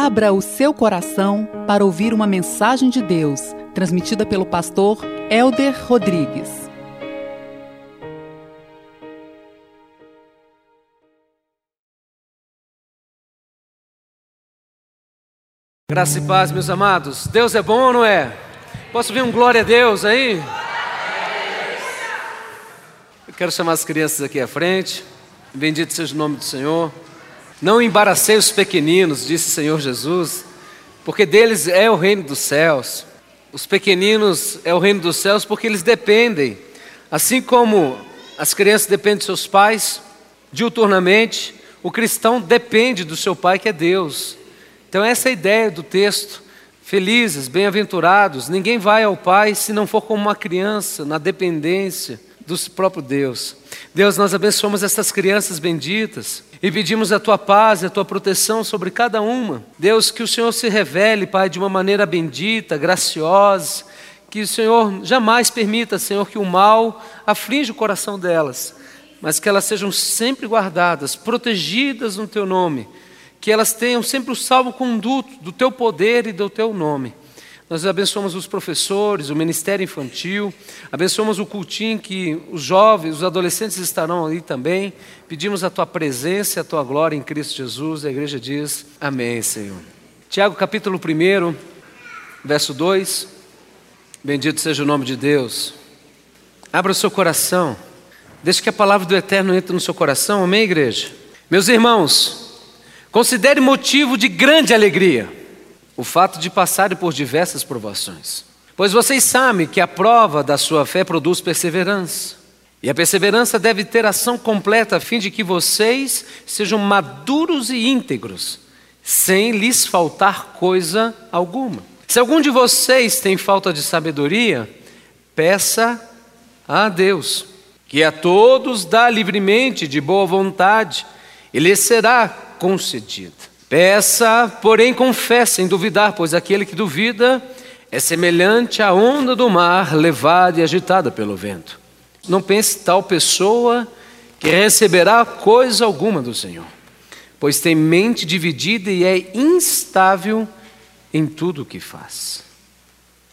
Abra o seu coração para ouvir uma mensagem de Deus, transmitida pelo pastor Elder Rodrigues. Graça e paz, meus amados. Deus é bom não é? Posso ver um glória a Deus aí? Eu quero chamar as crianças aqui à frente. Bendito seja o nome do Senhor. Não embaracei os pequeninos, disse o Senhor Jesus, porque deles é o reino dos céus. Os pequeninos é o reino dos céus porque eles dependem, assim como as crianças dependem de seus pais, diuturnamente, o cristão depende do seu pai que é Deus. Então essa é a ideia do texto. Felizes, bem-aventurados, ninguém vai ao Pai se não for como uma criança, na dependência do próprio Deus. Deus, nós abençoamos essas crianças benditas e pedimos a tua paz e a tua proteção sobre cada uma. Deus, que o Senhor se revele, Pai, de uma maneira bendita, graciosa, que o Senhor jamais permita, Senhor, que o mal aflinja o coração delas, mas que elas sejam sempre guardadas, protegidas no teu nome, que elas tenham sempre o salvo conduto do teu poder e do teu nome. Nós abençoamos os professores, o ministério infantil, abençoamos o cultinho que os jovens, os adolescentes estarão ali também. Pedimos a tua presença, a tua glória em Cristo Jesus. A igreja diz: Amém, Senhor. Tiago capítulo 1, verso 2. Bendito seja o nome de Deus. Abra o seu coração. Deixe que a palavra do Eterno entre no seu coração. Amém, igreja? Meus irmãos, considere motivo de grande alegria o fato de passarem por diversas provações. Pois vocês sabem que a prova da sua fé produz perseverança. E a perseverança deve ter ação completa a fim de que vocês sejam maduros e íntegros, sem lhes faltar coisa alguma. Se algum de vocês tem falta de sabedoria, peça a Deus, que a todos dá livremente, de boa vontade, e lhe será concedida. Peça, porém confesse sem duvidar, pois aquele que duvida é semelhante à onda do mar levada e agitada pelo vento. Não pense tal pessoa que receberá coisa alguma do Senhor, pois tem mente dividida e é instável em tudo o que faz.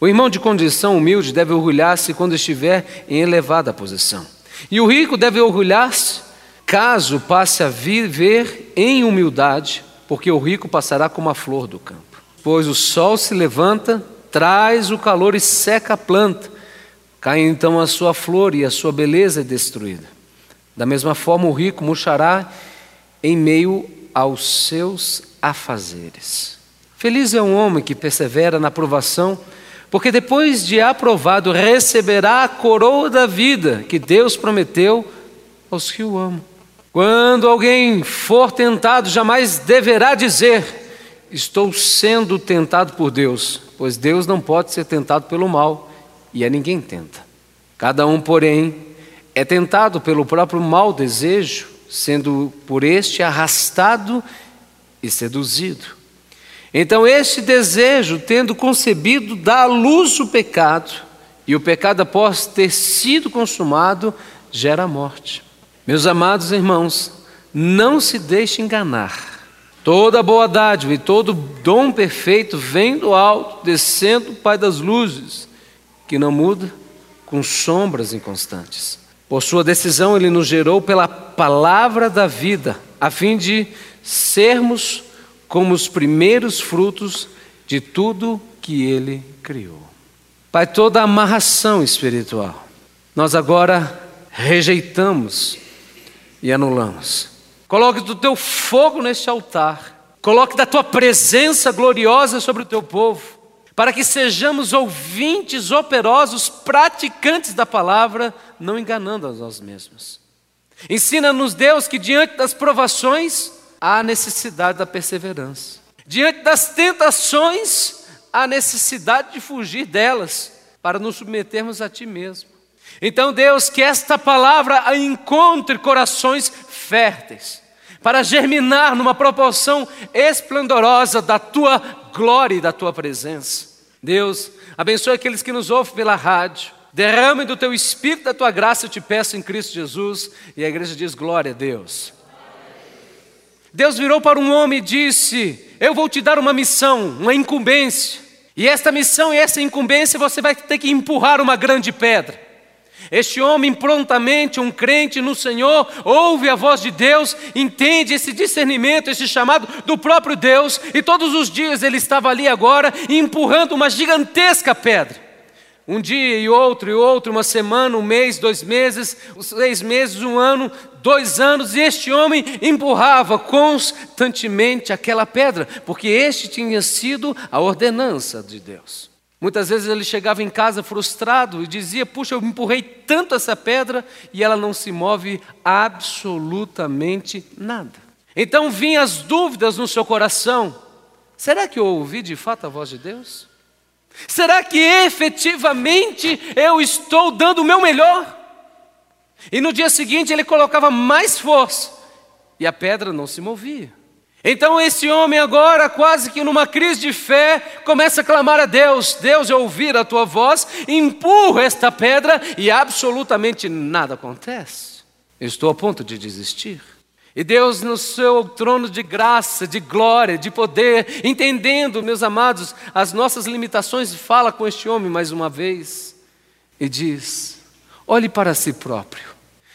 O irmão de condição humilde deve orgulhar-se quando estiver em elevada posição, e o rico deve orgulhar-se caso passe a viver em humildade porque o rico passará como a flor do campo. Pois o sol se levanta, traz o calor e seca a planta, cai então a sua flor e a sua beleza é destruída. Da mesma forma, o rico murchará em meio aos seus afazeres. Feliz é um homem que persevera na provação, porque depois de aprovado receberá a coroa da vida que Deus prometeu aos que o amam. Quando alguém for tentado, jamais deverá dizer: Estou sendo tentado por Deus, pois Deus não pode ser tentado pelo mal e a ninguém tenta. Cada um, porém, é tentado pelo próprio mau desejo, sendo por este arrastado e seduzido. Então, este desejo, tendo concebido, dá à luz o pecado, e o pecado, após ter sido consumado, gera a morte. Meus amados irmãos, não se deixe enganar. Toda boa dádiva e todo dom perfeito vem do alto, descendo o Pai das luzes, que não muda com sombras inconstantes. Por sua decisão, ele nos gerou pela palavra da vida, a fim de sermos como os primeiros frutos de tudo que ele criou. Pai, toda amarração espiritual, nós agora rejeitamos e anulamos. Coloque do teu fogo neste altar. Coloque da tua presença gloriosa sobre o teu povo, para que sejamos ouvintes operosos, praticantes da palavra, não enganando a nós mesmos. Ensina-nos, Deus, que diante das provações há necessidade da perseverança. Diante das tentações, há necessidade de fugir delas, para nos submetermos a Ti mesmo. Então, Deus, que esta palavra encontre corações férteis, para germinar numa proporção esplendorosa da tua glória e da tua presença. Deus, abençoe aqueles que nos ouvem pela rádio. Derrame do teu espírito, da tua graça, eu te peço em Cristo Jesus. E a igreja diz: glória a Deus. Deus virou para um homem e disse: Eu vou te dar uma missão, uma incumbência. E esta missão e essa incumbência você vai ter que empurrar uma grande pedra. Este homem, prontamente, um crente no Senhor, ouve a voz de Deus, entende esse discernimento, esse chamado do próprio Deus, e todos os dias ele estava ali agora empurrando uma gigantesca pedra. Um dia e outro e outro, uma semana, um mês, dois meses, seis meses, um ano, dois anos, e este homem empurrava constantemente aquela pedra, porque este tinha sido a ordenança de Deus. Muitas vezes ele chegava em casa frustrado e dizia: Puxa, eu empurrei tanto essa pedra e ela não se move absolutamente nada. Então vinham as dúvidas no seu coração: será que eu ouvi de fato a voz de Deus? Será que efetivamente eu estou dando o meu melhor? E no dia seguinte ele colocava mais força e a pedra não se movia. Então esse homem agora, quase que numa crise de fé, começa a clamar a Deus: Deus, eu ouvir a tua voz, empurra esta pedra e absolutamente nada acontece. Estou a ponto de desistir. E Deus, no seu trono de graça, de glória, de poder, entendendo, meus amados, as nossas limitações, fala com este homem mais uma vez e diz: olhe para si próprio,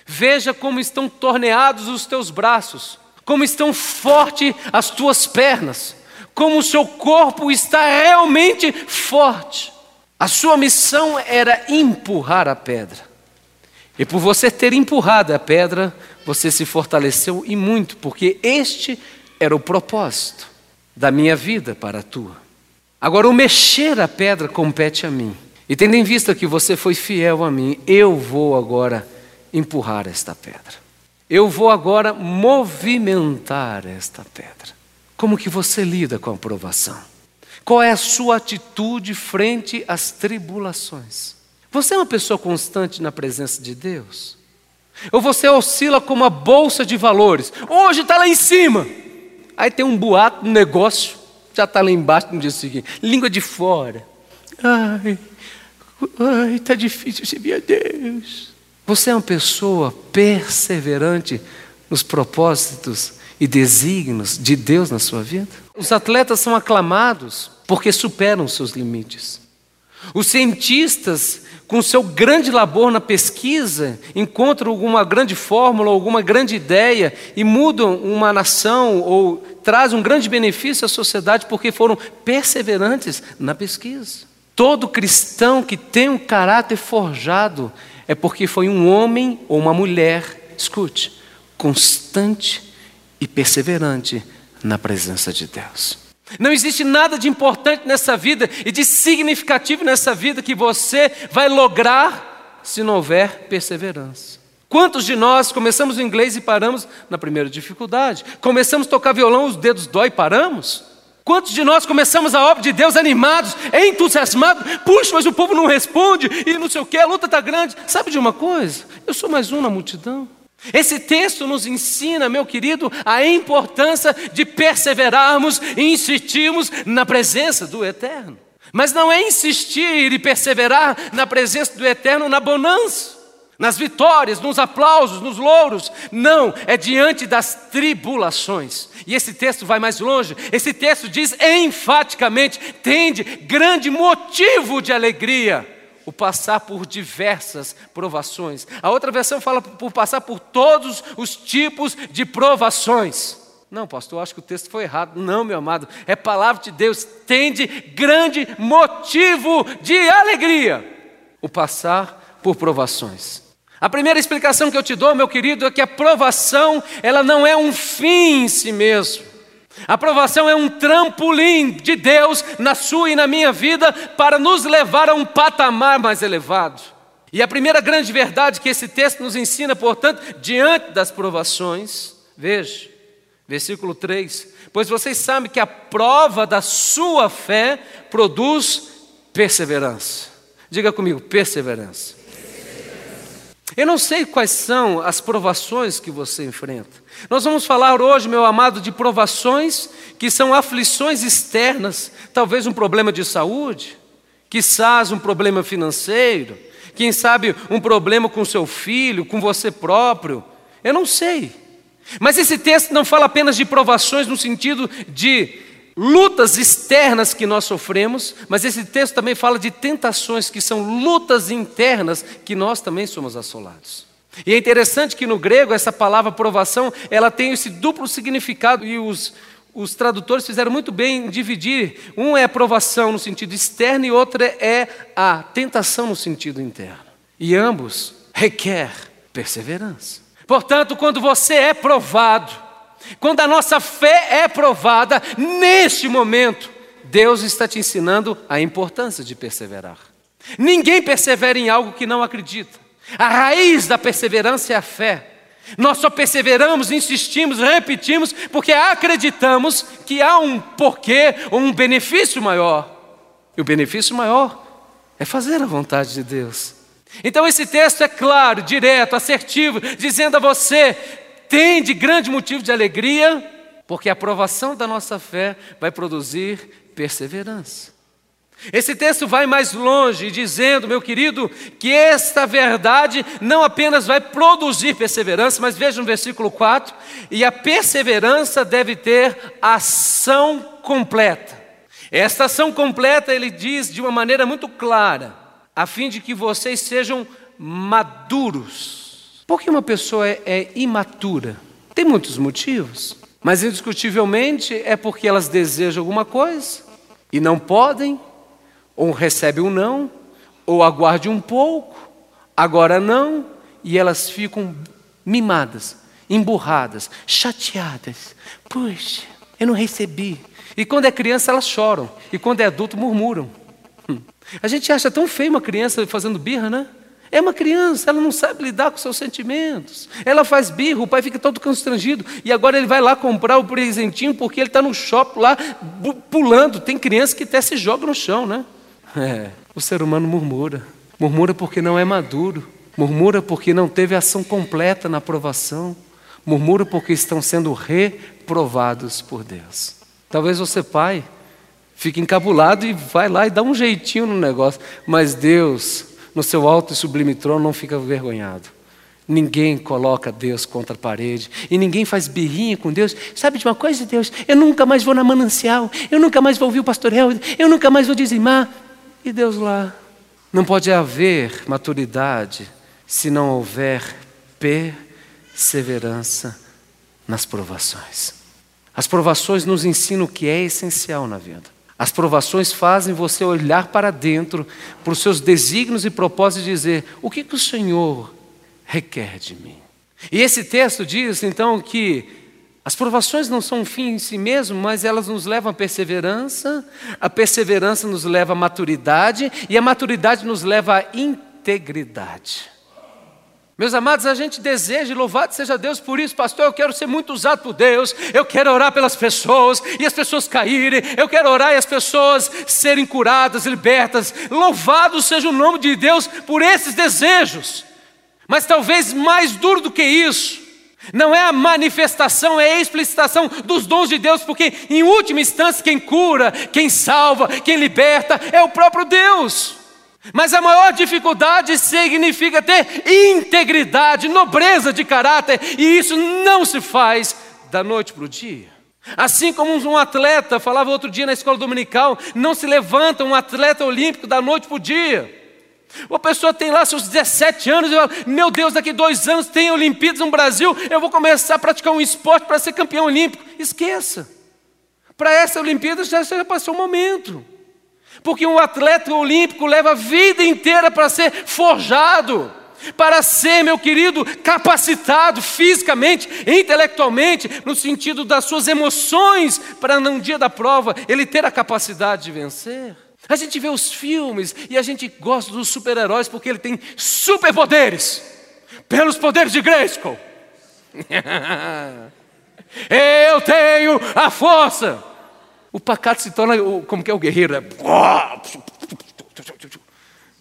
veja como estão torneados os teus braços como estão fortes as tuas pernas, como o seu corpo está realmente forte. A sua missão era empurrar a pedra. E por você ter empurrado a pedra, você se fortaleceu e muito, porque este era o propósito da minha vida para a tua. Agora, o mexer a pedra compete a mim. E tendo em vista que você foi fiel a mim, eu vou agora empurrar esta pedra. Eu vou agora movimentar esta pedra. Como que você lida com a provação? Qual é a sua atitude frente às tribulações? Você é uma pessoa constante na presença de Deus? Ou você oscila como uma bolsa de valores? Hoje está lá em cima. Aí tem um boato, um negócio, já está lá embaixo no dia seguinte. Língua de fora. Ai, ai, está difícil servir a Deus. Você é uma pessoa perseverante nos propósitos e desígnios de Deus na sua vida? Os atletas são aclamados porque superam seus limites. Os cientistas, com seu grande labor na pesquisa, encontram alguma grande fórmula, alguma grande ideia e mudam uma nação ou trazem um grande benefício à sociedade porque foram perseverantes na pesquisa. Todo cristão que tem um caráter forjado é porque foi um homem ou uma mulher, escute, constante e perseverante na presença de Deus. Não existe nada de importante nessa vida e de significativo nessa vida que você vai lograr se não houver perseverança. Quantos de nós começamos o inglês e paramos na primeira dificuldade? Começamos a tocar violão, os dedos dói e paramos? Quantos de nós começamos a obra de Deus animados, entusiasmados? Puxa, mas o povo não responde e não sei o que, a luta está grande. Sabe de uma coisa? Eu sou mais um na multidão. Esse texto nos ensina, meu querido, a importância de perseverarmos e insistirmos na presença do Eterno. Mas não é insistir e perseverar na presença do Eterno na bonança nas vitórias, nos aplausos, nos louros. Não, é diante das tribulações. E esse texto vai mais longe. Esse texto diz enfaticamente: tende grande motivo de alegria o passar por diversas provações. A outra versão fala por passar por todos os tipos de provações. Não, pastor, eu acho que o texto foi errado. Não, meu amado, é palavra de Deus. Tende grande motivo de alegria o passar por provações. A primeira explicação que eu te dou, meu querido, é que a provação, ela não é um fim em si mesmo. A provação é um trampolim de Deus na sua e na minha vida para nos levar a um patamar mais elevado. E a primeira grande verdade que esse texto nos ensina, portanto, diante das provações, veja, versículo 3: Pois vocês sabem que a prova da sua fé produz perseverança. Diga comigo, perseverança. Eu não sei quais são as provações que você enfrenta. Nós vamos falar hoje, meu amado, de provações que são aflições externas, talvez um problema de saúde, quizás um problema financeiro, quem sabe um problema com seu filho, com você próprio. Eu não sei. Mas esse texto não fala apenas de provações no sentido de lutas externas que nós sofremos, mas esse texto também fala de tentações que são lutas internas que nós também somos assolados. E é interessante que no grego essa palavra provação, ela tem esse duplo significado e os, os tradutores fizeram muito bem em dividir. Um é a provação no sentido externo e outra é a tentação no sentido interno. E ambos requer perseverança. Portanto, quando você é provado, quando a nossa fé é provada, neste momento, Deus está te ensinando a importância de perseverar. Ninguém persevera em algo que não acredita. A raiz da perseverança é a fé. Nós só perseveramos, insistimos, repetimos, porque acreditamos que há um porquê ou um benefício maior. E o benefício maior é fazer a vontade de Deus. Então esse texto é claro, direto, assertivo, dizendo a você: tem de grande motivo de alegria, porque a aprovação da nossa fé vai produzir perseverança. Esse texto vai mais longe, dizendo, meu querido, que esta verdade não apenas vai produzir perseverança, mas veja no versículo 4: e a perseverança deve ter ação completa. Esta ação completa, ele diz de uma maneira muito clara, a fim de que vocês sejam maduros. Por que uma pessoa é, é imatura? Tem muitos motivos, mas indiscutivelmente é porque elas desejam alguma coisa e não podem ou recebe um não, ou aguarde um pouco, agora não, e elas ficam mimadas, emburradas, chateadas. Puxa, eu não recebi. E quando é criança, elas choram, e quando é adulto, murmuram. Hum. A gente acha tão feio uma criança fazendo birra, né? É uma criança, ela não sabe lidar com seus sentimentos. Ela faz birra, o pai fica todo constrangido. E agora ele vai lá comprar o presentinho porque ele está no shopping lá pulando. Tem criança que até se joga no chão, né? É, o ser humano murmura. Murmura porque não é maduro. Murmura porque não teve ação completa na aprovação. Murmura porque estão sendo reprovados por Deus. Talvez você, pai, fique encabulado e vai lá e dá um jeitinho no negócio. Mas Deus, no seu alto e sublime trono, não fica vergonhado. Ninguém coloca Deus contra a parede e ninguém faz birrinha com Deus. Sabe de uma coisa, Deus? Eu nunca mais vou na manancial, eu nunca mais vou ouvir o pastor Helder, eu nunca mais vou dizimar. E Deus lá. Não pode haver maturidade se não houver perseverança nas provações. As provações nos ensinam o que é essencial na vida. As provações fazem você olhar para dentro, para os seus desígnios e propósitos e dizer: o que, que o Senhor requer de mim? E esse texto diz então que as provações não são um fim em si mesmo, mas elas nos levam à perseverança, a perseverança nos leva à maturidade e a maturidade nos leva à integridade. Meus amados, a gente deseja, louvado seja Deus por isso, pastor. Eu quero ser muito usado por Deus, eu quero orar pelas pessoas e as pessoas caírem, eu quero orar e as pessoas serem curadas, libertas. Louvado seja o nome de Deus por esses desejos, mas talvez mais duro do que isso, não é a manifestação, é a explicitação dos dons de Deus, porque em última instância quem cura, quem salva, quem liberta é o próprio Deus. Mas a maior dificuldade significa ter integridade, nobreza de caráter, e isso não se faz da noite para o dia. Assim como um atleta, falava outro dia na escola dominical, não se levanta um atleta olímpico da noite para o dia. Uma pessoa tem lá seus 17 anos e fala: Meu Deus, daqui dois anos tem Olimpíadas no Brasil, eu vou começar a praticar um esporte para ser campeão olímpico. Esqueça. Para essa Olimpíada já, já passou o momento. Porque um atleta olímpico leva a vida inteira para ser forjado, para ser, meu querido, capacitado fisicamente, intelectualmente, no sentido das suas emoções, para no dia da prova ele ter a capacidade de vencer. A gente vê os filmes e a gente gosta dos super-heróis porque ele tem superpoderes. Pelos poderes de Grayskull. Eu tenho a força. O pacato se torna como que é o guerreiro. É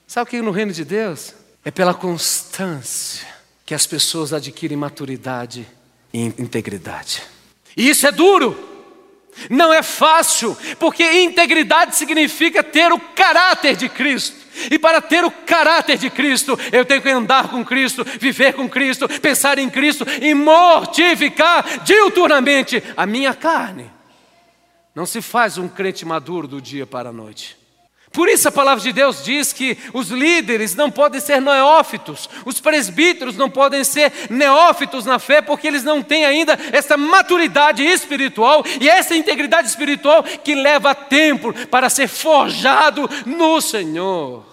Sabe o que é no reino de Deus? É pela constância que as pessoas adquirem maturidade e integridade. E isso é duro. Não é fácil, porque integridade significa ter o caráter de Cristo. E para ter o caráter de Cristo, eu tenho que andar com Cristo, viver com Cristo, pensar em Cristo e mortificar diuturnamente a minha carne. Não se faz um crente maduro do dia para a noite. Por isso a palavra de Deus diz que os líderes não podem ser neófitos, os presbíteros não podem ser neófitos na fé, porque eles não têm ainda essa maturidade espiritual e essa integridade espiritual que leva tempo para ser forjado no Senhor.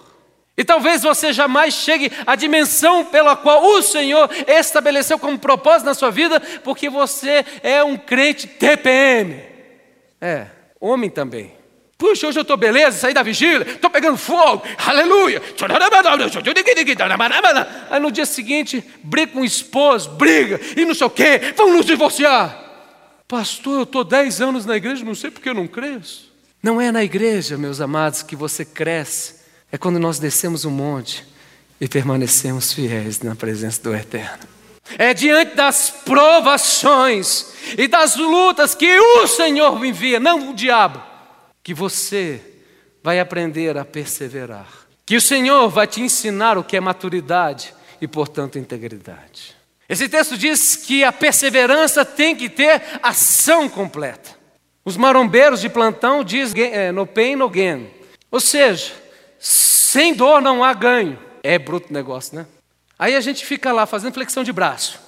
E talvez você jamais chegue à dimensão pela qual o Senhor estabeleceu como propósito na sua vida, porque você é um crente TPM. É, homem também. Puxa, hoje eu estou beleza, saí da vigília, estou pegando fogo, aleluia. Aí no dia seguinte, briga com o esposo, briga, e não sei o quê, vamos nos divorciar. Pastor, eu estou dez anos na igreja, não sei porque eu não cresço. Não é na igreja, meus amados, que você cresce, é quando nós descemos um monte e permanecemos fiéis na presença do Eterno. É diante das provações e das lutas que o Senhor envia, não o diabo que você vai aprender a perseverar. Que o Senhor vai te ensinar o que é maturidade e, portanto, integridade. Esse texto diz que a perseverança tem que ter ação completa. Os marombeiros de plantão dizem é, no pain, no gain. Ou seja, sem dor não há ganho. É bruto negócio, né? Aí a gente fica lá fazendo flexão de braço.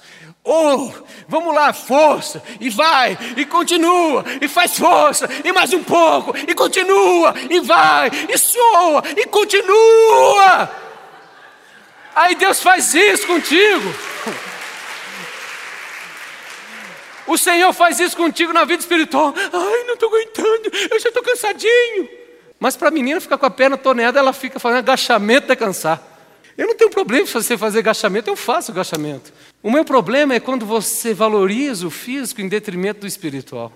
Oh, vamos lá, força, e vai, e continua, e faz força, e mais um pouco, e continua, e vai, e soa, e continua. Aí Deus faz isso contigo. O Senhor faz isso contigo na vida espiritual. Ai, não estou aguentando, eu já estou cansadinho. Mas para a menina ficar com a perna torneada, ela fica fazendo agachamento até cansar. Eu não tenho problema se você fazer agachamento, eu faço agachamento. O meu problema é quando você valoriza o físico em detrimento do espiritual.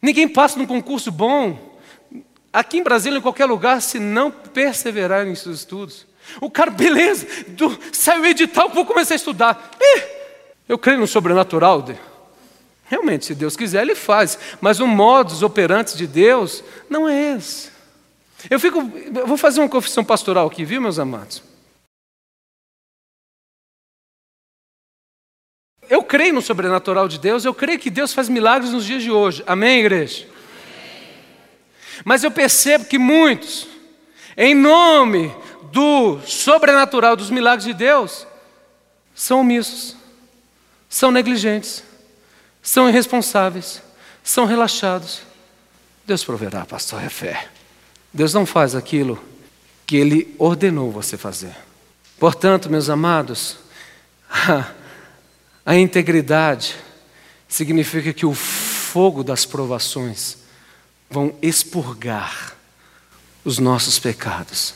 Ninguém passa num concurso bom, aqui em Brasília, em qualquer lugar, se não perseverar em seus estudos. O cara, beleza, do, saiu edital, vou começar a estudar. Ih, eu creio no sobrenatural. De, realmente, se Deus quiser, Ele faz. Mas o modus operantes de Deus não é esse. Eu fico, eu vou fazer uma confissão pastoral aqui, viu, meus amados? Eu creio no sobrenatural de Deus, eu creio que Deus faz milagres nos dias de hoje. Amém, igreja? Mas eu percebo que muitos, em nome do sobrenatural, dos milagres de Deus, são omissos, são negligentes, são irresponsáveis, são relaxados. Deus proverá, pastor, é fé. Deus não faz aquilo que Ele ordenou você fazer. Portanto, meus amados, A integridade significa que o fogo das provações vão expurgar os nossos pecados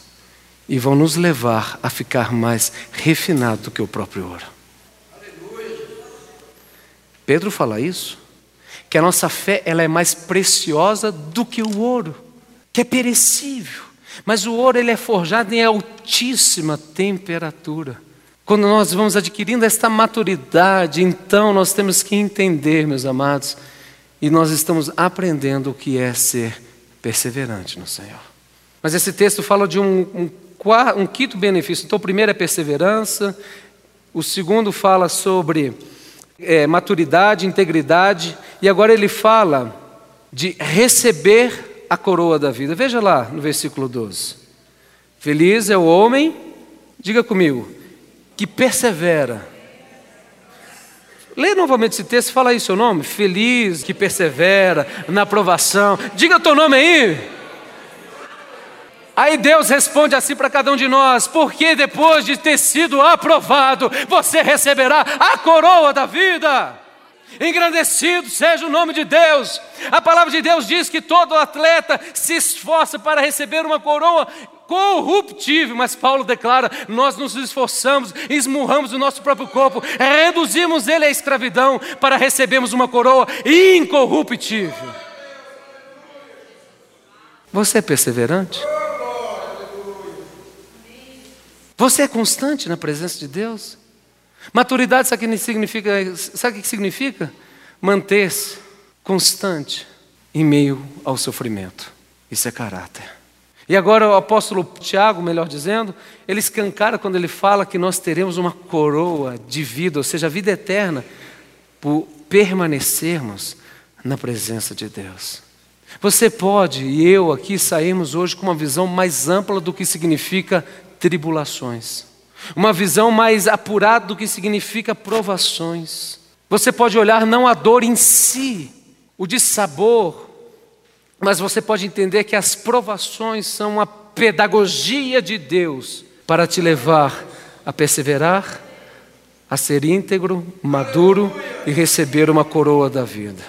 e vão nos levar a ficar mais refinado do que o próprio ouro. Pedro fala isso, que a nossa fé ela é mais preciosa do que o ouro, que é perecível. Mas o ouro ele é forjado em altíssima temperatura. Quando nós vamos adquirindo esta maturidade, então nós temos que entender, meus amados, e nós estamos aprendendo o que é ser perseverante no Senhor. Mas esse texto fala de um, um, um quinto benefício. Então, o primeiro é perseverança, o segundo fala sobre é, maturidade, integridade, e agora ele fala de receber a coroa da vida. Veja lá no versículo 12. Feliz é o homem, diga comigo, que persevera. Lê novamente esse texto, fala aí seu nome. Feliz, que persevera na aprovação. Diga teu nome aí. Aí Deus responde assim para cada um de nós: porque depois de ter sido aprovado, você receberá a coroa da vida. Engrandecido seja o nome de Deus. A palavra de Deus diz que todo atleta se esforça para receber uma coroa corruptível, mas Paulo declara: nós nos esforçamos, esmurramos o nosso próprio corpo, reduzimos ele à escravidão para recebermos uma coroa incorruptível. Você é perseverante? Você é constante na presença de Deus? Maturidade, sabe o que significa? Sabe o que significa? Manter-se constante em meio ao sofrimento. Isso é caráter. E agora o apóstolo Tiago, melhor dizendo, ele escancara quando ele fala que nós teremos uma coroa de vida, ou seja, a vida eterna, por permanecermos na presença de Deus. Você pode e eu aqui saímos hoje com uma visão mais ampla do que significa tribulações, uma visão mais apurada do que significa provações. Você pode olhar não a dor em si, o dissabor, mas você pode entender que as provações são uma pedagogia de Deus para te levar a perseverar, a ser íntegro, maduro e receber uma coroa da vida.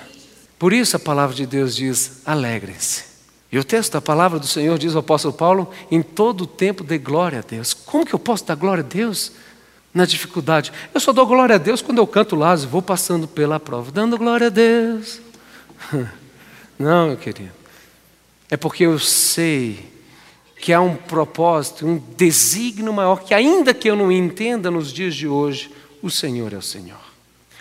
Por isso a palavra de Deus diz: alegrem-se. E o texto da palavra do Senhor diz ao apóstolo Paulo: em todo o tempo dê glória a Deus. Como que eu posso dar glória a Deus na dificuldade? Eu só dou glória a Deus quando eu canto lá, vou passando pela prova, dando glória a Deus. Não, meu querido. É porque eu sei que há um propósito, um desígnio maior, que ainda que eu não entenda nos dias de hoje, o Senhor é o Senhor.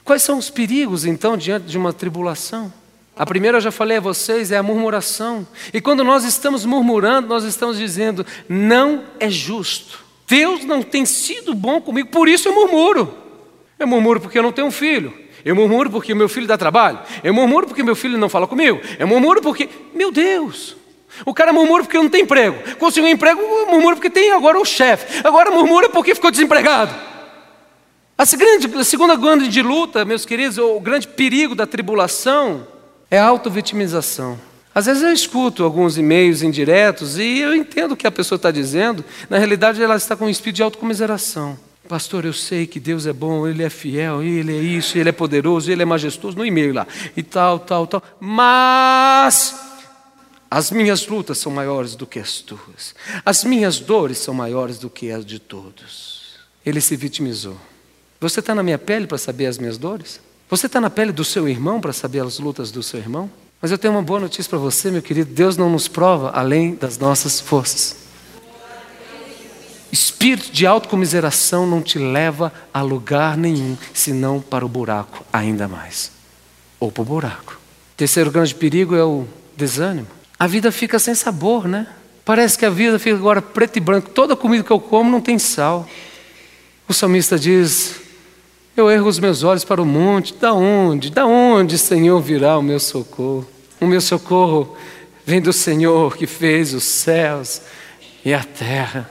Quais são os perigos, então, diante de uma tribulação? A primeira eu já falei a vocês, é a murmuração. E quando nós estamos murmurando, nós estamos dizendo, não é justo. Deus não tem sido bom comigo, por isso eu murmuro. Eu murmuro porque eu não tenho um filho. Eu murmuro porque meu filho dá trabalho. Eu murmuro porque meu filho não fala comigo. Eu murmuro porque, meu Deus, o cara murmura porque não tem emprego. Conseguiu um emprego, murmura porque tem agora o chefe. Agora murmura porque ficou desempregado. A, grande, a segunda grande luta, meus queridos, o grande perigo da tribulação é a auto-vitimização. Às vezes eu escuto alguns e-mails indiretos e eu entendo o que a pessoa está dizendo. Na realidade, ela está com um espírito de autocomiseração. Pastor, eu sei que Deus é bom, Ele é fiel, Ele é isso, Ele é poderoso, Ele é majestoso, no e-mail lá, e tal, tal, tal. Mas as minhas lutas são maiores do que as tuas. As minhas dores são maiores do que as de todos. Ele se vitimizou. Você está na minha pele para saber as minhas dores? Você está na pele do seu irmão para saber as lutas do seu irmão? Mas eu tenho uma boa notícia para você, meu querido: Deus não nos prova além das nossas forças. Espírito de autocomiseração não te leva a lugar nenhum, senão para o buraco ainda mais. Ou para o buraco. Terceiro grande perigo é o desânimo a vida fica sem sabor, né? Parece que a vida fica agora preto e branco. Toda comida que eu como não tem sal. O salmista diz: Eu erro os meus olhos para o monte. Da onde? Da onde, Senhor, virá o meu socorro? O meu socorro vem do Senhor que fez os céus e a terra.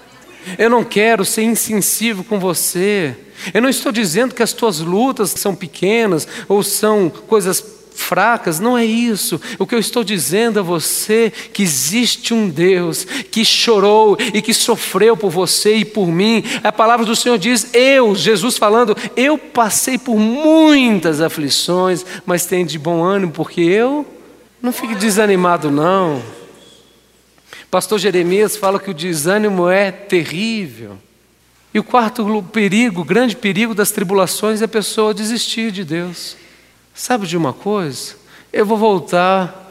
Eu não quero ser insensível com você. Eu não estou dizendo que as tuas lutas são pequenas ou são coisas fracas, não é isso. O que eu estou dizendo a você que existe um Deus que chorou e que sofreu por você e por mim. A palavra do Senhor diz: Eu, Jesus falando, eu passei por muitas aflições, mas tenho de bom ânimo porque eu não fique desanimado não. Pastor Jeremias fala que o desânimo é terrível. E o quarto perigo, o grande perigo das tribulações é a pessoa desistir de Deus. Sabe de uma coisa? Eu vou voltar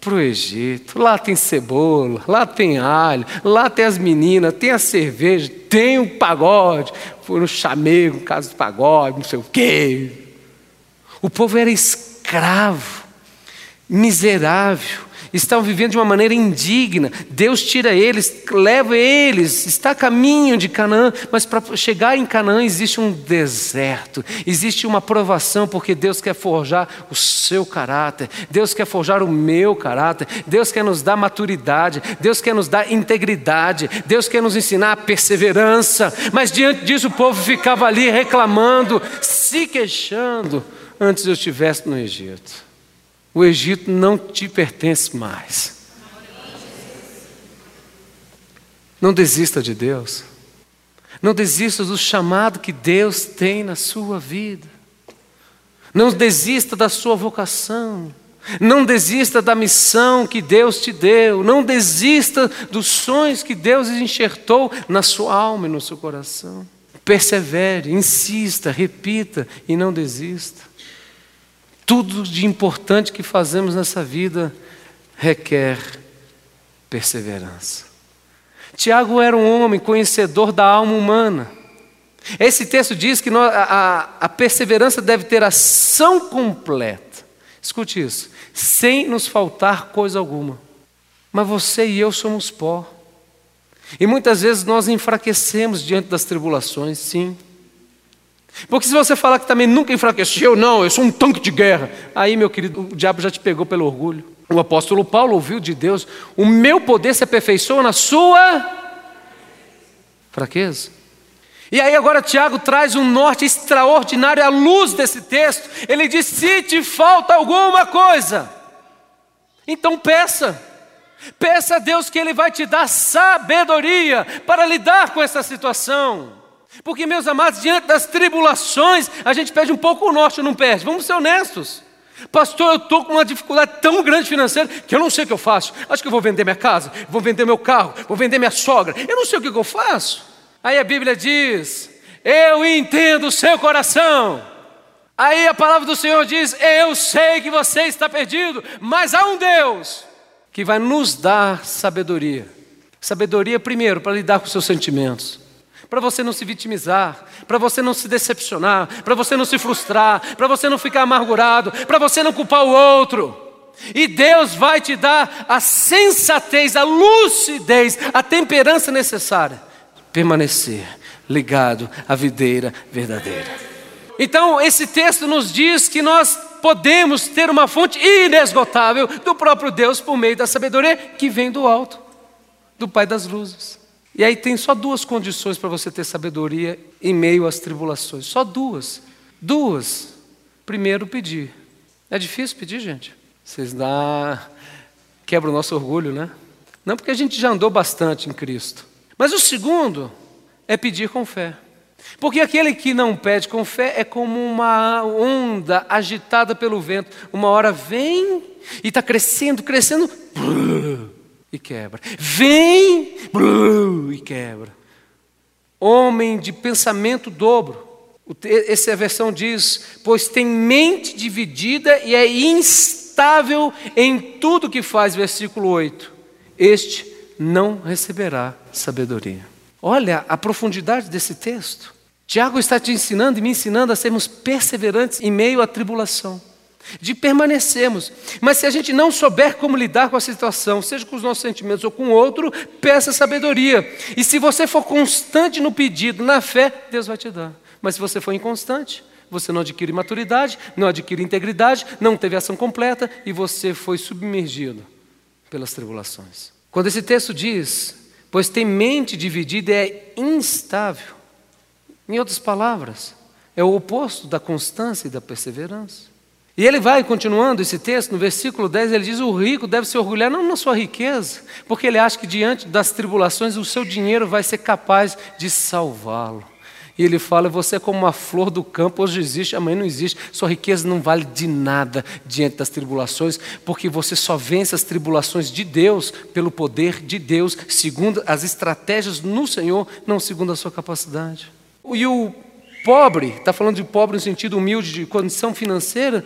para o Egito. Lá tem cebola, lá tem alho, lá tem as meninas, tem a cerveja, tem o pagode. Foi no chamego, casa do pagode, não sei o quê. O povo era escravo, miserável estavam vivendo de uma maneira indigna. Deus tira eles, leva eles, está a caminho de Canaã, mas para chegar em Canaã existe um deserto, existe uma provação, porque Deus quer forjar o seu caráter, Deus quer forjar o meu caráter, Deus quer nos dar maturidade, Deus quer nos dar integridade, Deus quer nos ensinar a perseverança, mas diante disso o povo ficava ali reclamando, se queixando, antes eu estivesse no Egito o Egito não te pertence mais. Não desista de Deus. Não desista do chamado que Deus tem na sua vida. Não desista da sua vocação. Não desista da missão que Deus te deu. Não desista dos sonhos que Deus enxertou na sua alma e no seu coração. Persevere, insista, repita e não desista. Tudo de importante que fazemos nessa vida requer perseverança. Tiago era um homem conhecedor da alma humana. Esse texto diz que a perseverança deve ter ação completa. Escute isso, sem nos faltar coisa alguma. Mas você e eu somos pó. E muitas vezes nós enfraquecemos diante das tribulações, sim. Porque se você falar que também nunca enfraqueceu, não, eu sou um tanque de guerra, aí, meu querido, o diabo já te pegou pelo orgulho. O apóstolo Paulo ouviu de Deus: o meu poder se aperfeiçoa na sua fraqueza. E aí agora Tiago traz um norte extraordinário à luz desse texto. Ele diz: se te falta alguma coisa, então peça. Peça a Deus que Ele vai te dar sabedoria para lidar com essa situação. Porque, meus amados, diante das tribulações, a gente perde um pouco o norte, não perde. Vamos ser honestos. Pastor, eu estou com uma dificuldade tão grande financeira que eu não sei o que eu faço. Acho que eu vou vender minha casa, vou vender meu carro, vou vender minha sogra. Eu não sei o que eu faço. Aí a Bíblia diz: Eu entendo o seu coração. Aí a palavra do Senhor diz: Eu sei que você está perdido, mas há um Deus que vai nos dar sabedoria. Sabedoria, primeiro, para lidar com seus sentimentos para você não se vitimizar, para você não se decepcionar, para você não se frustrar, para você não ficar amargurado, para você não culpar o outro. E Deus vai te dar a sensatez, a lucidez, a temperança necessária. Permanecer ligado à videira verdadeira. Então, esse texto nos diz que nós podemos ter uma fonte inesgotável do próprio Deus por meio da sabedoria que vem do alto, do Pai das luzes. E aí tem só duas condições para você ter sabedoria em meio às tribulações. Só duas. Duas. Primeiro, pedir. É difícil pedir, gente? Vocês dá. Quebra o nosso orgulho, né? Não porque a gente já andou bastante em Cristo. Mas o segundo é pedir com fé. Porque aquele que não pede com fé é como uma onda agitada pelo vento. Uma hora vem e está crescendo, crescendo e quebra. Vem e quebra. Homem de pensamento dobro. Essa versão diz: pois tem mente dividida e é instável em tudo que faz. Versículo 8. Este não receberá sabedoria. Olha a profundidade desse texto. Tiago está te ensinando e me ensinando a sermos perseverantes em meio à tribulação de permanecermos. Mas se a gente não souber como lidar com a situação, seja com os nossos sentimentos ou com outro, peça sabedoria. E se você for constante no pedido, na fé, Deus vai te dar. Mas se você for inconstante, você não adquire maturidade, não adquire integridade, não teve ação completa e você foi submergido pelas tribulações. Quando esse texto diz, pois tem mente dividida é instável. Em outras palavras, é o oposto da constância e da perseverança. E ele vai continuando esse texto, no versículo 10, ele diz: O rico deve se orgulhar não na sua riqueza, porque ele acha que diante das tribulações o seu dinheiro vai ser capaz de salvá-lo. E ele fala: Você é como uma flor do campo, hoje existe, amanhã não existe. Sua riqueza não vale de nada diante das tribulações, porque você só vence as tribulações de Deus pelo poder de Deus, segundo as estratégias no Senhor, não segundo a sua capacidade. E o pobre, está falando de pobre no sentido humilde, de condição financeira,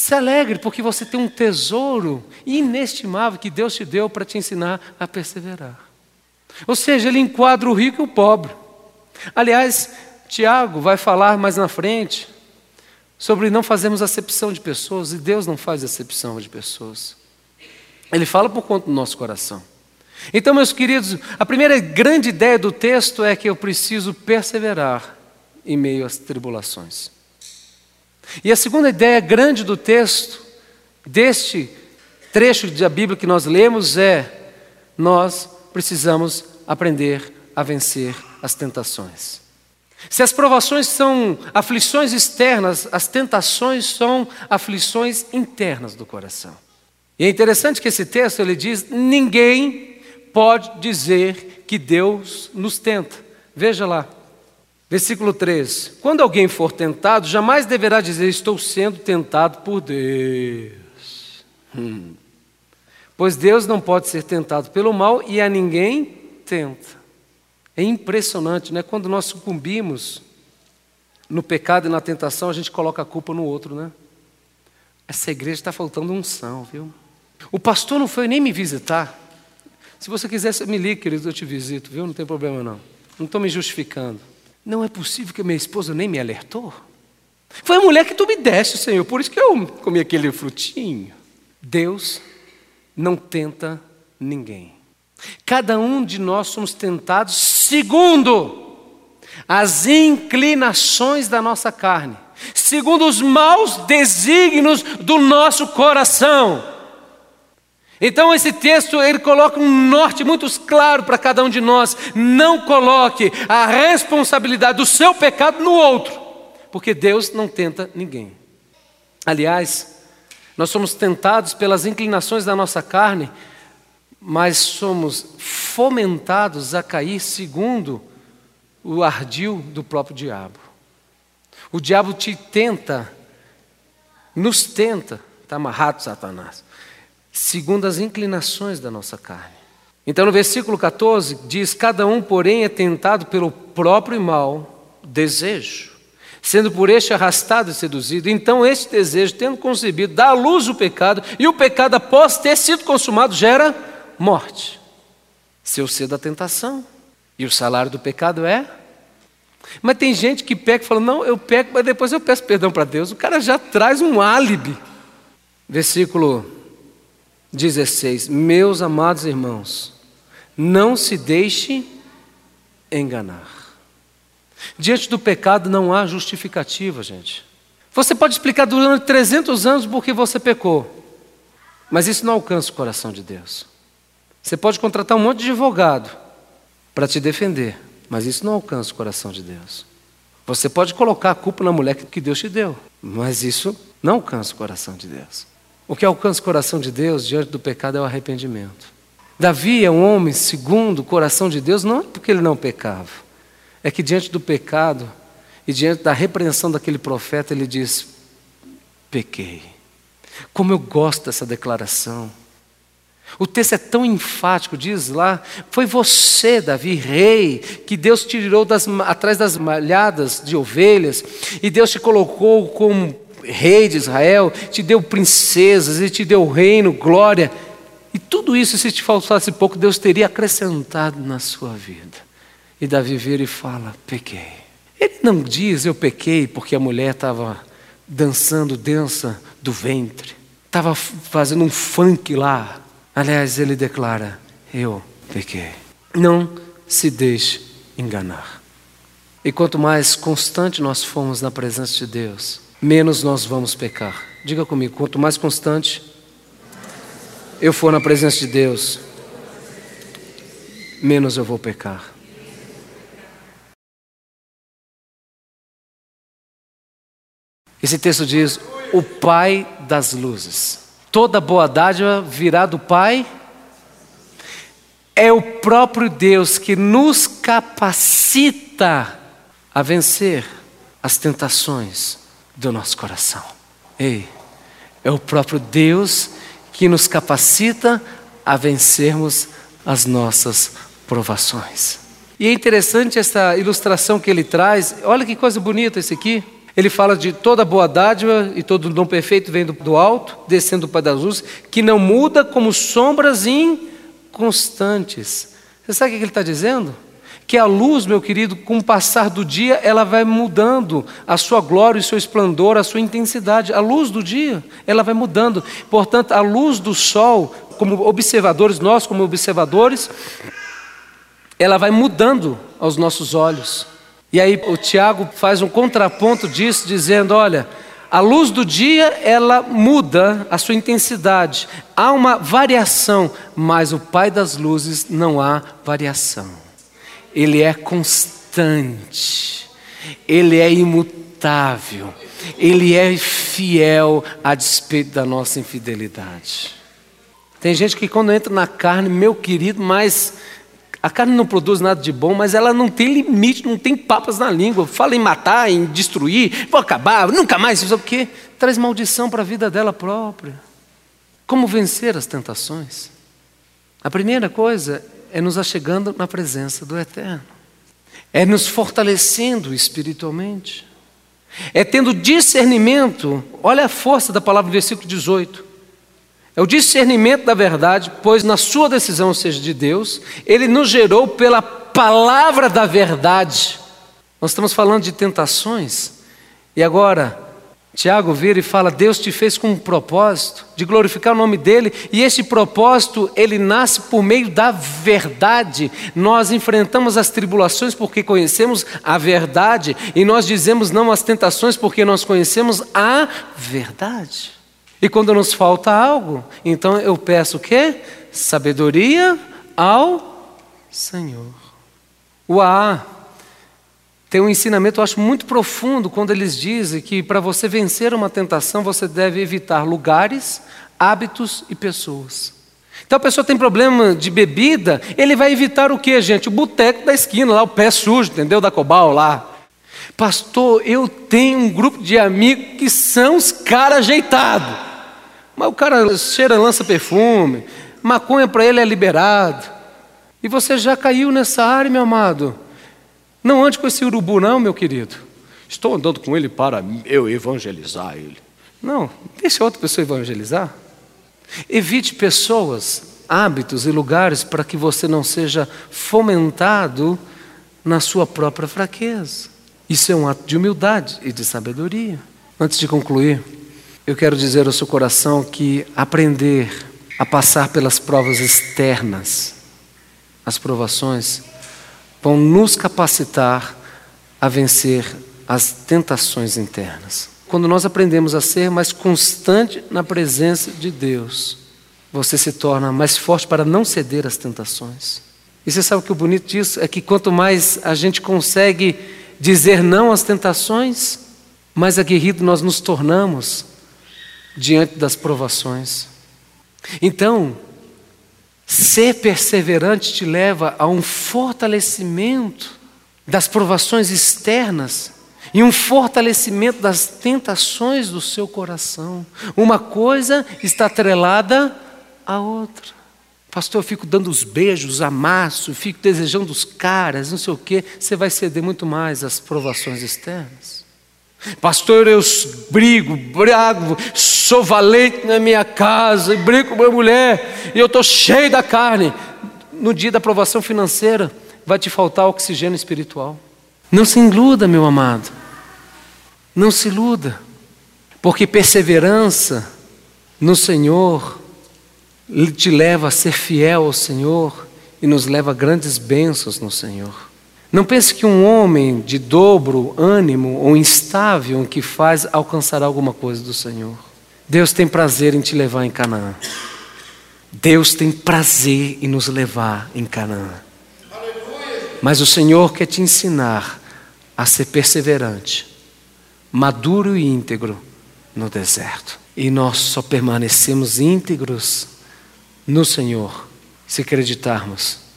se alegre, porque você tem um tesouro inestimável que Deus te deu para te ensinar a perseverar. Ou seja, ele enquadra o rico e o pobre. Aliás, Tiago vai falar mais na frente sobre não fazermos acepção de pessoas, e Deus não faz acepção de pessoas. Ele fala por conta do nosso coração. Então, meus queridos, a primeira grande ideia do texto é que eu preciso perseverar em meio às tribulações. E a segunda ideia grande do texto, deste trecho da Bíblia que nós lemos, é: nós precisamos aprender a vencer as tentações. Se as provações são aflições externas, as tentações são aflições internas do coração. E é interessante que esse texto ele diz: ninguém pode dizer que Deus nos tenta. Veja lá, Versículo 3: Quando alguém for tentado, jamais deverá dizer: Estou sendo tentado por Deus. Hum. Pois Deus não pode ser tentado pelo mal e a ninguém tenta. É impressionante, né? Quando nós sucumbimos no pecado e na tentação, a gente coloca a culpa no outro, né? Essa igreja está faltando unção, viu? O pastor não foi nem me visitar. Se você quiser, me ligue, querido, eu te visito, viu? Não tem problema não. Não estou me justificando. Não é possível que minha esposa nem me alertou. Foi a mulher que tu me deste, Senhor, por isso que eu comi aquele frutinho. Deus não tenta ninguém. Cada um de nós somos tentados segundo as inclinações da nossa carne, segundo os maus desígnios do nosso coração. Então esse texto ele coloca um norte muito claro para cada um de nós. Não coloque a responsabilidade do seu pecado no outro, porque Deus não tenta ninguém. Aliás, nós somos tentados pelas inclinações da nossa carne, mas somos fomentados a cair segundo o ardil do próprio diabo. O diabo te tenta, nos tenta, está amarrado, Satanás segundo as inclinações da nossa carne. Então, no versículo 14, diz: Cada um, porém, é tentado pelo próprio mau desejo, sendo por este arrastado e seduzido. Então, este desejo, tendo concebido, dá à luz o pecado, e o pecado, após ter sido consumado, gera morte. Seu ser da tentação. E o salário do pecado é? Mas tem gente que peca e fala: Não, eu peco, mas depois eu peço perdão para Deus. O cara já traz um álibi. Versículo 16: Meus amados irmãos, não se deixe enganar. Diante do pecado não há justificativa, gente. Você pode explicar durante 300 anos por que você pecou, mas isso não alcança o coração de Deus. Você pode contratar um monte de advogado para te defender, mas isso não alcança o coração de Deus. Você pode colocar a culpa na mulher que Deus te deu, mas isso não alcança o coração de Deus. O que alcança o coração de Deus diante do pecado é o arrependimento. Davi é um homem segundo o coração de Deus, não é porque ele não pecava, é que diante do pecado e diante da repreensão daquele profeta, ele diz: pequei. Como eu gosto dessa declaração. O texto é tão enfático, diz lá: Foi você, Davi, rei, que Deus te tirou das, atrás das malhadas de ovelhas, e Deus te colocou como rei de Israel, te deu princesas, e te deu reino, glória. E tudo isso, se te faltasse pouco, Deus teria acrescentado na sua vida. E Davi vira e fala: pequei. Ele não diz eu pequei porque a mulher estava dançando dança do ventre, estava fazendo um funk lá. Aliás, ele declara: eu pequei. Não se deixe enganar. E quanto mais constante nós formos na presença de Deus, menos nós vamos pecar. Diga comigo, quanto mais constante eu for na presença de Deus, menos eu vou pecar. Esse texto diz: o Pai das luzes. Toda boa dádiva virá do Pai. É o próprio Deus que nos capacita a vencer as tentações do nosso coração. Ei, é o próprio Deus que nos capacita a vencermos as nossas provações. E é interessante essa ilustração que ele traz. Olha que coisa bonita esse aqui. Ele fala de toda boa dádiva e todo dom perfeito vem do alto, descendo do Pai das luzes, que não muda como sombras inconstantes. Você sabe o que ele está dizendo? Que a luz, meu querido, com o passar do dia, ela vai mudando a sua glória, o seu esplendor, a sua intensidade. A luz do dia, ela vai mudando. Portanto, a luz do sol, como observadores, nós como observadores, ela vai mudando aos nossos olhos. E aí o Tiago faz um contraponto disso, dizendo: olha, a luz do dia ela muda a sua intensidade, há uma variação, mas o Pai das luzes não há variação ele é constante, ele é imutável, ele é fiel a despeito da nossa infidelidade. Tem gente que quando entra na carne, meu querido, mas a carne não produz nada de bom, mas ela não tem limite, não tem papas na língua. Fala em matar, em destruir, vou acabar, nunca mais, isso o quê? Traz maldição para a vida dela própria. Como vencer as tentações? A primeira coisa é nos achegando na presença do Eterno, é nos fortalecendo espiritualmente, é tendo discernimento, olha a força da palavra no versículo 18. É o discernimento da verdade, pois na sua decisão, ou seja, de Deus, Ele nos gerou pela palavra da verdade. Nós estamos falando de tentações, e agora, Tiago vira e fala: Deus te fez com um propósito de glorificar o nome dele, e esse propósito ele nasce por meio da verdade. Nós enfrentamos as tribulações porque conhecemos a verdade, e nós dizemos não às tentações porque nós conhecemos a verdade. E quando nos falta algo, então eu peço o quê? Sabedoria ao Senhor. O A tem um ensinamento, eu acho, muito profundo quando eles dizem que para você vencer uma tentação, você deve evitar lugares, hábitos e pessoas. Então a pessoa tem problema de bebida, ele vai evitar o que, gente? O boteco da esquina, lá o pé sujo, entendeu? Da Cobal lá. Pastor, eu tenho um grupo de amigos que são os caras ajeitados. Mas o cara cheira, lança perfume, maconha para ele é liberado. E você já caiu nessa área, meu amado. Não ande com esse urubu, não, meu querido. Estou andando com ele para eu evangelizar ele. Não, deixe outra pessoa evangelizar. Evite pessoas, hábitos e lugares para que você não seja fomentado na sua própria fraqueza. Isso é um ato de humildade e de sabedoria. Antes de concluir, eu quero dizer ao seu coração que aprender a passar pelas provas externas, as provações, vão nos capacitar a vencer as tentações internas. Quando nós aprendemos a ser mais constante na presença de Deus, você se torna mais forte para não ceder às tentações. E você sabe o que o bonito disso é que quanto mais a gente consegue dizer não às tentações, mais aguerrido nós nos tornamos diante das provações. Então, Ser perseverante te leva a um fortalecimento das provações externas e um fortalecimento das tentações do seu coração. Uma coisa está atrelada à outra. Pastor, eu fico dando os beijos, amasso, fico desejando os caras, não sei o quê. Você vai ceder muito mais às provações externas. Pastor, eu brigo, brago, sou valente na minha casa, brigo com minha mulher, e eu estou cheio da carne. No dia da aprovação financeira, vai te faltar oxigênio espiritual. Não se iluda, meu amado. Não se iluda. Porque perseverança no Senhor te leva a ser fiel ao Senhor e nos leva a grandes bênçãos no Senhor. Não pense que um homem de dobro ânimo ou instável que faz alcançar alguma coisa do Senhor. Deus tem prazer em te levar em Canaã. Deus tem prazer em nos levar em Canaã. Mas o Senhor quer te ensinar a ser perseverante, maduro e íntegro no deserto. E nós só permanecemos íntegros no Senhor se acreditarmos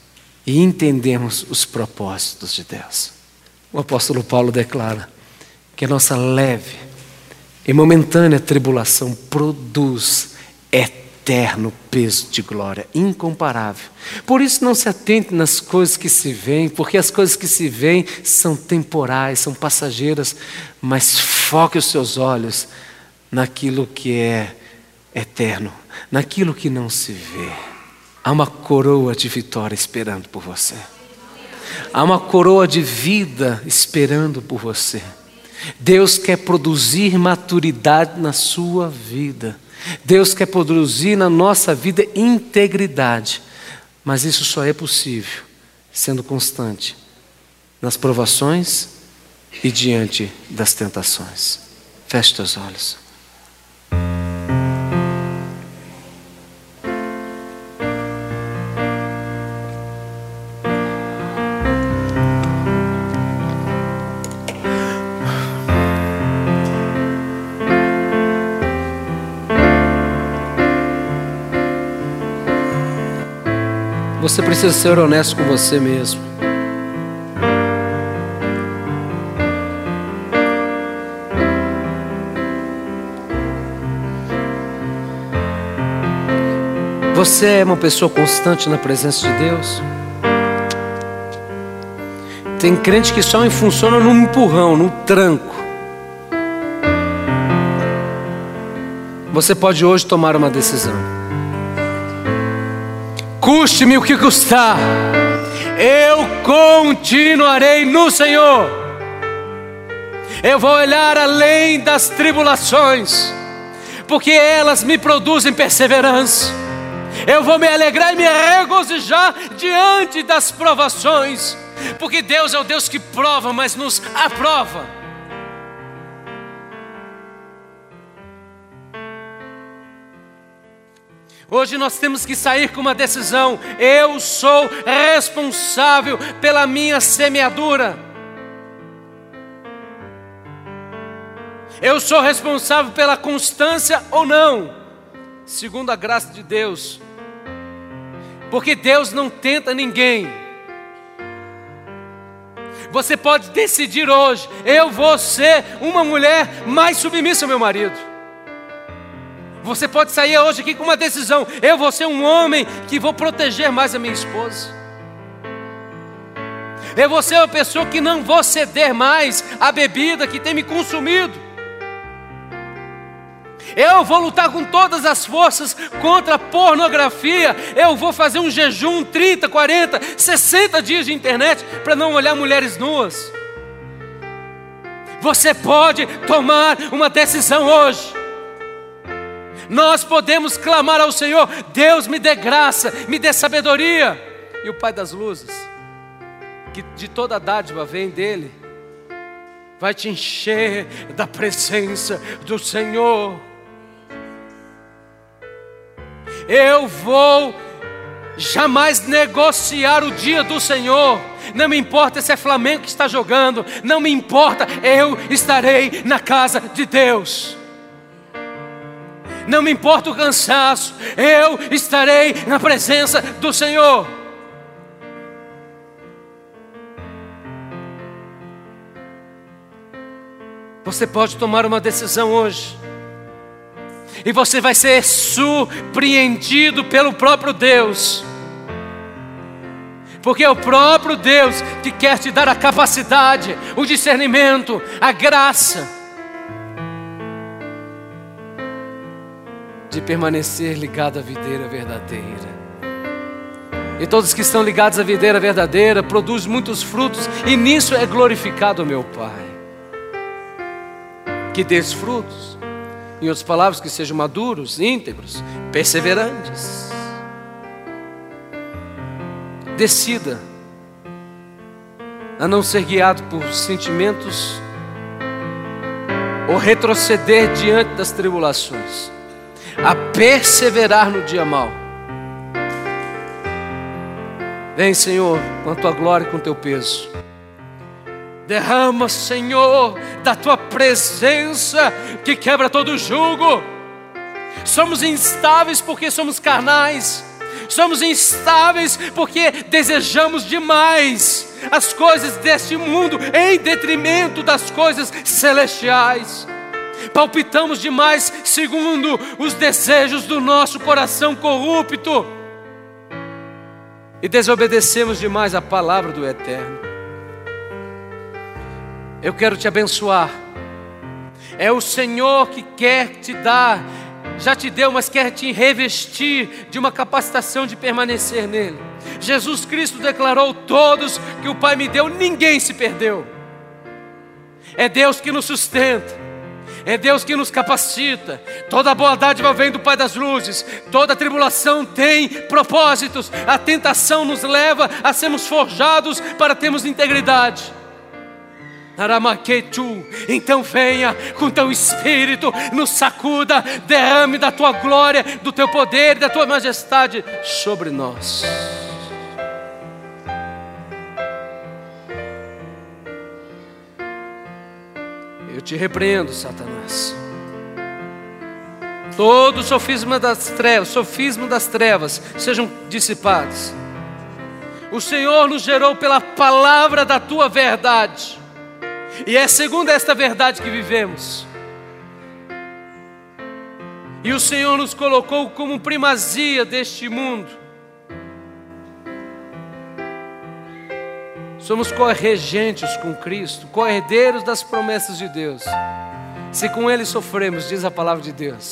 e entendemos os propósitos de Deus. O apóstolo Paulo declara que a nossa leve e momentânea tribulação produz eterno peso de glória, incomparável. Por isso não se atente nas coisas que se veem, porque as coisas que se veem são temporais, são passageiras, mas foque os seus olhos naquilo que é eterno, naquilo que não se vê. Há uma coroa de vitória esperando por você. Há uma coroa de vida esperando por você. Deus quer produzir maturidade na sua vida. Deus quer produzir na nossa vida integridade. Mas isso só é possível sendo constante nas provações e diante das tentações. Feche teus olhos. Precisa ser honesto com você mesmo. Você é uma pessoa constante na presença de Deus? Tem crente que só funciona num empurrão, num tranco. Você pode hoje tomar uma decisão. Custe-me o que custar, eu continuarei no Senhor. Eu vou olhar além das tribulações, porque elas me produzem perseverança. Eu vou me alegrar e me regozijar diante das provações, porque Deus é o Deus que prova, mas nos aprova. Hoje nós temos que sair com uma decisão: eu sou responsável pela minha semeadura. Eu sou responsável pela constância ou não, segundo a graça de Deus. Porque Deus não tenta ninguém. Você pode decidir hoje: eu vou ser uma mulher mais submissa ao meu marido. Você pode sair hoje aqui com uma decisão: eu vou ser um homem que vou proteger mais a minha esposa. Eu vou ser uma pessoa que não vou ceder mais à bebida que tem me consumido. Eu vou lutar com todas as forças contra a pornografia. Eu vou fazer um jejum 30, 40, 60 dias de internet para não olhar mulheres nuas. Você pode tomar uma decisão hoje. Nós podemos clamar ao Senhor: Deus me dê graça, me dê sabedoria. E o Pai das luzes, que de toda dádiva vem dele, vai te encher da presença do Senhor. Eu vou jamais negociar o dia do Senhor. Não me importa se é Flamengo que está jogando, não me importa, eu estarei na casa de Deus não me importa o cansaço, eu estarei na presença do Senhor. Você pode tomar uma decisão hoje, e você vai ser surpreendido pelo próprio Deus, porque é o próprio Deus que quer te dar a capacidade, o discernimento, a graça de permanecer ligado à videira verdadeira. E todos que estão ligados à videira verdadeira produzem muitos frutos, e nisso é glorificado o meu Pai. Que dê frutos, em outras palavras, que sejam maduros, íntegros, perseverantes. Decida a não ser guiado por sentimentos ou retroceder diante das tribulações a perseverar no dia mau. Vem, Senhor, com a tua glória e com o teu peso. Derrama, Senhor, da tua presença que quebra todo jugo. Somos instáveis porque somos carnais. Somos instáveis porque desejamos demais as coisas deste mundo em detrimento das coisas celestiais palpitamos demais segundo os desejos do nosso coração corrupto e desobedecemos demais a palavra do Eterno. Eu quero te abençoar. É o Senhor que quer te dar, já te deu, mas quer te revestir de uma capacitação de permanecer nele. Jesus Cristo declarou: Todos que o Pai me deu, ninguém se perdeu. É Deus que nos sustenta. É Deus que nos capacita. Toda boa dádiva vem do Pai das luzes. Toda tribulação tem propósitos. A tentação nos leva a sermos forjados para termos integridade. Então venha com teu espírito, nos sacuda, derrame da tua glória, do teu poder, da tua majestade sobre nós. Te repreendo, Satanás. Todo o sofisma das trevas, sofisma das trevas sejam dissipados. O Senhor nos gerou pela palavra da tua verdade. E é segundo esta verdade que vivemos. E o Senhor nos colocou como primazia deste mundo. Somos corregentes com Cristo, corredeiros das promessas de Deus. Se com Ele sofremos, diz a palavra de Deus,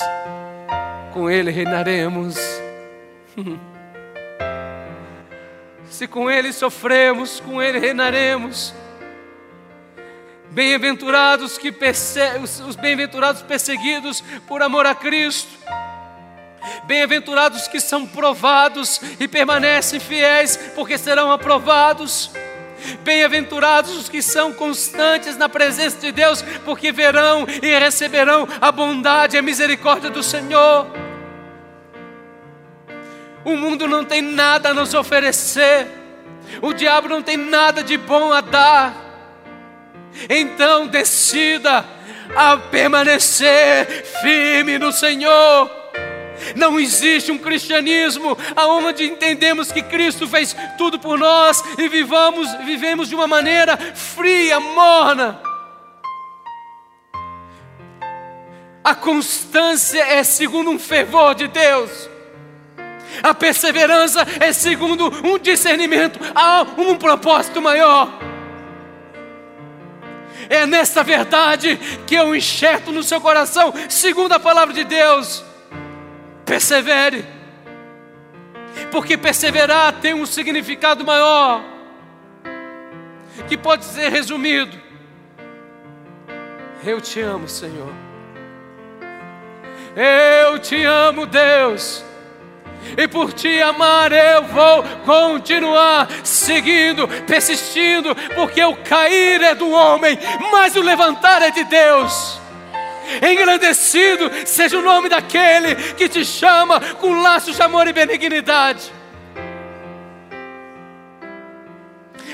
com Ele reinaremos. Se com Ele sofremos, com Ele reinaremos. Bem-aventurados que perse... os bem-aventurados perseguidos por amor a Cristo. Bem-aventurados que são provados e permanecem fiéis, porque serão aprovados. Bem-aventurados os que são constantes na presença de Deus, porque verão e receberão a bondade e a misericórdia do Senhor. O mundo não tem nada a nos oferecer, o diabo não tem nada de bom a dar. Então decida a permanecer firme no Senhor. Não existe um cristianismo aonde entendemos que Cristo fez tudo por nós e vivamos, vivemos de uma maneira fria, morna. A constância é segundo um fervor de Deus. A perseverança é segundo um discernimento, há um propósito maior. É nesta verdade que eu enxerto no seu coração, segundo a palavra de Deus. Persevere, porque perseverar tem um significado maior, que pode ser resumido: Eu te amo, Senhor. Eu te amo, Deus e por te amar eu vou continuar seguindo, persistindo, porque o cair é do homem, mas o levantar é de Deus. Engrandecido seja o nome daquele que te chama com laços de amor e benignidade.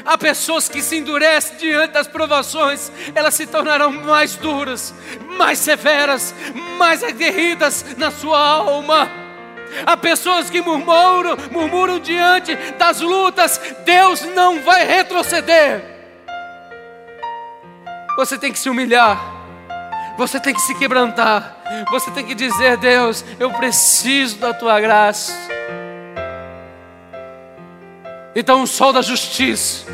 Há pessoas que se endurecem diante das provações, elas se tornarão mais duras, mais severas, mais aguerridas na sua alma. Há pessoas que murmuram, murmuram diante das lutas, Deus não vai retroceder. Você tem que se humilhar. Você tem que se quebrantar. Você tem que dizer: Deus, eu preciso da tua graça. Então, o sol da justiça.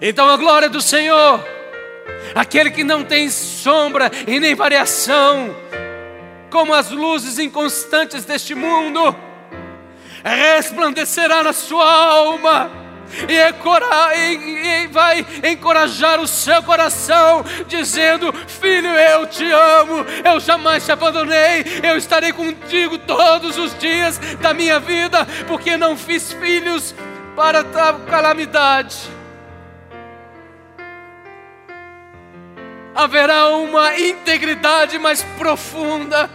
Então, a glória do Senhor. Aquele que não tem sombra e nem variação, como as luzes inconstantes deste mundo, resplandecerá na sua alma e, vai encorajar o seu coração, dizendo: Filho, eu te amo, eu jamais te abandonei, eu estarei contigo todos os dias da minha vida, porque não fiz filhos para a calamidade. Haverá uma integridade mais profunda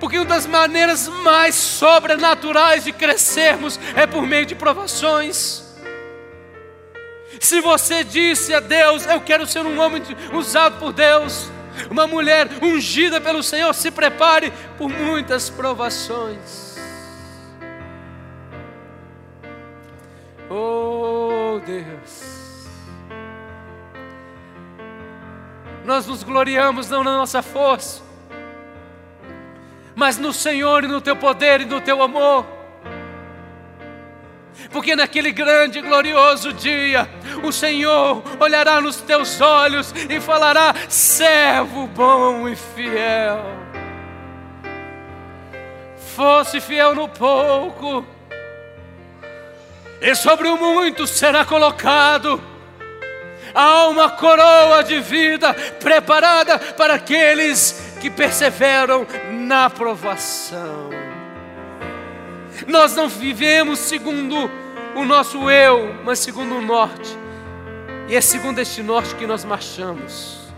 porque uma das maneiras mais sobrenaturais de crescermos é por meio de provações. Se você disse a Deus, eu quero ser um homem usado por Deus, uma mulher ungida pelo Senhor, se prepare por muitas provações. Oh Deus, nós nos gloriamos não na nossa força, mas no Senhor e no teu poder e no teu amor. Porque naquele grande e glorioso dia, o Senhor olhará nos teus olhos e falará: servo bom e fiel. Fosse fiel no pouco, e sobre o muito será colocado. Há uma coroa de vida preparada para aqueles que perseveram na provação. Nós não vivemos segundo o nosso eu, mas segundo o norte. E é segundo este norte que nós marchamos.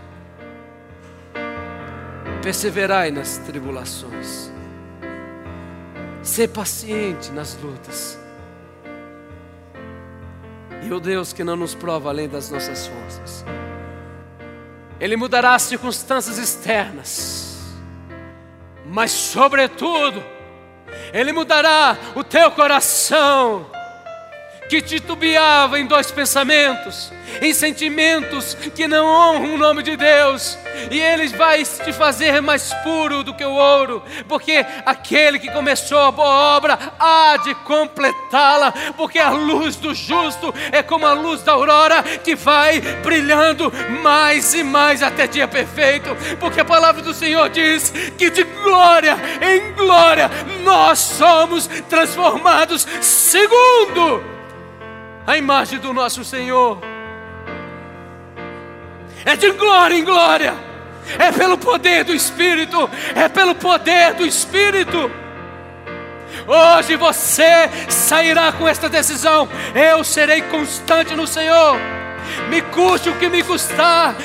Perseverai nas tribulações. Ser paciente nas lutas. E o Deus que não nos prova além das nossas forças. Ele mudará as circunstâncias externas mas sobretudo, Ele mudará o teu coração, que titubeava em dois pensamentos, em sentimentos que não honram o nome de Deus, e Ele vai te fazer mais puro do que o ouro, porque aquele que começou a boa obra há de completá-la, porque a luz do justo é como a luz da aurora que vai brilhando mais e mais até dia perfeito, porque a palavra do Senhor diz que de glória em glória nós somos transformados segundo a imagem do nosso Senhor. é de glória em glória, é pelo poder do Espírito, é pelo poder do Espírito. Hoje você sairá com esta decisão: eu serei constante no Senhor. Me custe o que me custar,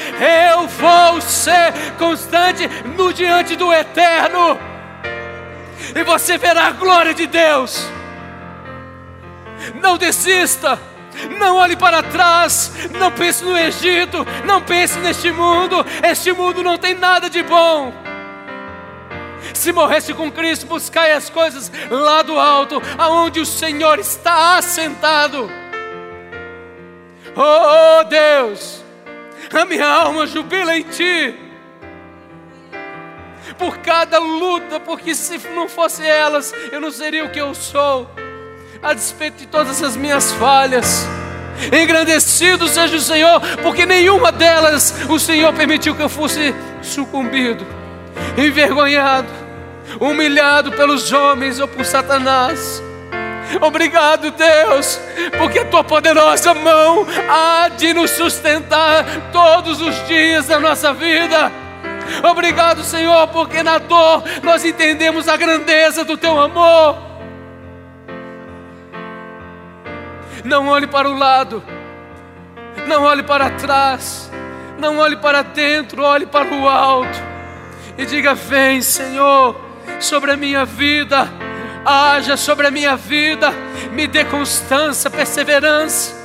eu vou ser constante no diante do eterno. E você verá a glória de Deus. Não desista. Não olhe para trás, não pense no Egito, não pense neste mundo. Este mundo não tem nada de bom. Se morresse com Cristo, buscai as coisas lá do alto, aonde o Senhor está assentado. Oh Deus, a minha alma jubila em Ti. Por cada luta, porque se não fosse elas, eu não seria o que eu sou a despeito de todas as minhas falhas. Engrandecido seja o Senhor, porque nenhuma delas o Senhor permitiu que eu fosse sucumbido, envergonhado, humilhado pelos homens ou por Satanás. Obrigado, Deus, porque a tua poderosa mão há de nos sustentar todos os dias da nossa vida. Obrigado, Senhor, porque na dor nós entendemos a grandeza do teu amor. Não olhe para o lado, não olhe para trás, não olhe para dentro, olhe para o alto e diga: Vem, Senhor, sobre a minha vida, haja sobre a minha vida, me dê constância, perseverança.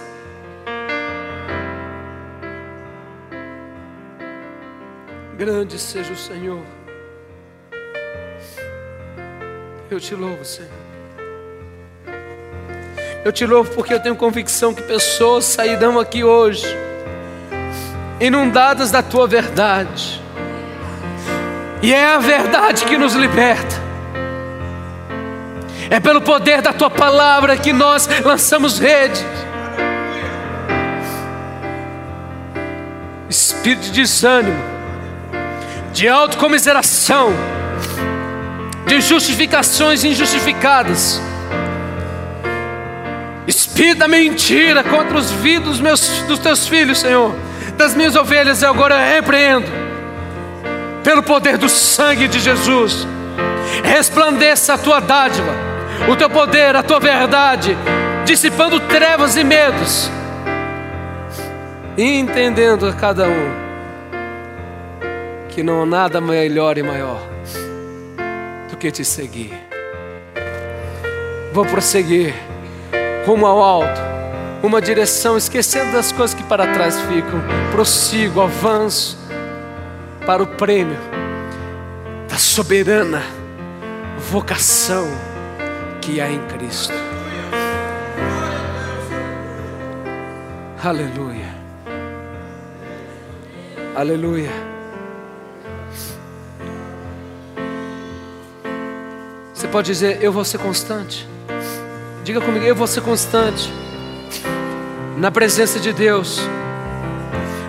Grande seja o Senhor. Eu te louvo, Senhor. Eu te louvo porque eu tenho convicção que pessoas sairão aqui hoje, inundadas da tua verdade, e é a verdade que nos liberta. É pelo poder da tua palavra que nós lançamos rede. Espírito de desânimo, de autocomiseração, de justificações injustificadas espírito da mentira contra os vidros meus, dos teus filhos, Senhor, das minhas ovelhas, eu agora repreendo, pelo poder do sangue de Jesus, resplandeça a tua dádiva, o teu poder, a tua verdade, dissipando trevas e medos, entendendo a cada um que não há nada melhor e maior do que te seguir. Vou prosseguir rumo ao alto, uma direção, esquecendo das coisas que para trás ficam. Prossigo, avanço para o prêmio da soberana vocação que há em Cristo. Aleluia. Aleluia. Você pode dizer: Eu vou ser constante. Diga comigo, eu vou ser constante na presença de Deus,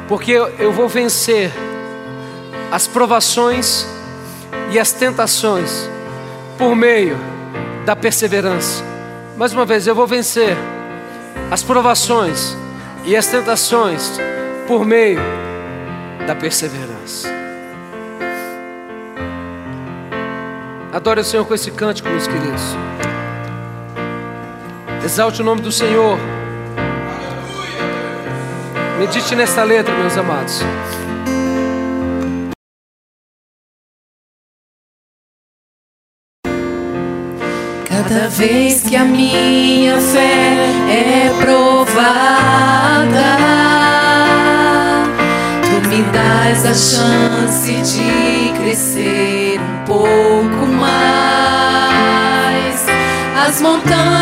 porque eu vou vencer as provações e as tentações por meio da perseverança. Mais uma vez, eu vou vencer as provações e as tentações por meio da perseverança. Adore o Senhor com esse cântico, meus queridos. Exalte o nome do Senhor. Medite nessa letra, meus amados. Cada vez que a minha fé é provada, tu me dás a chance de crescer um pouco mais. As montanhas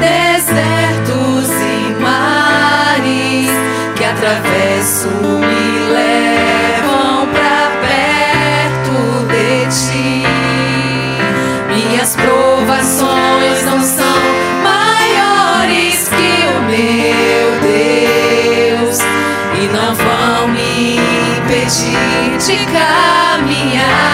desertos e mares que atravesso me levam pra perto de ti. Minhas provações não são maiores que o meu Deus e não vão me impedir de caminhar.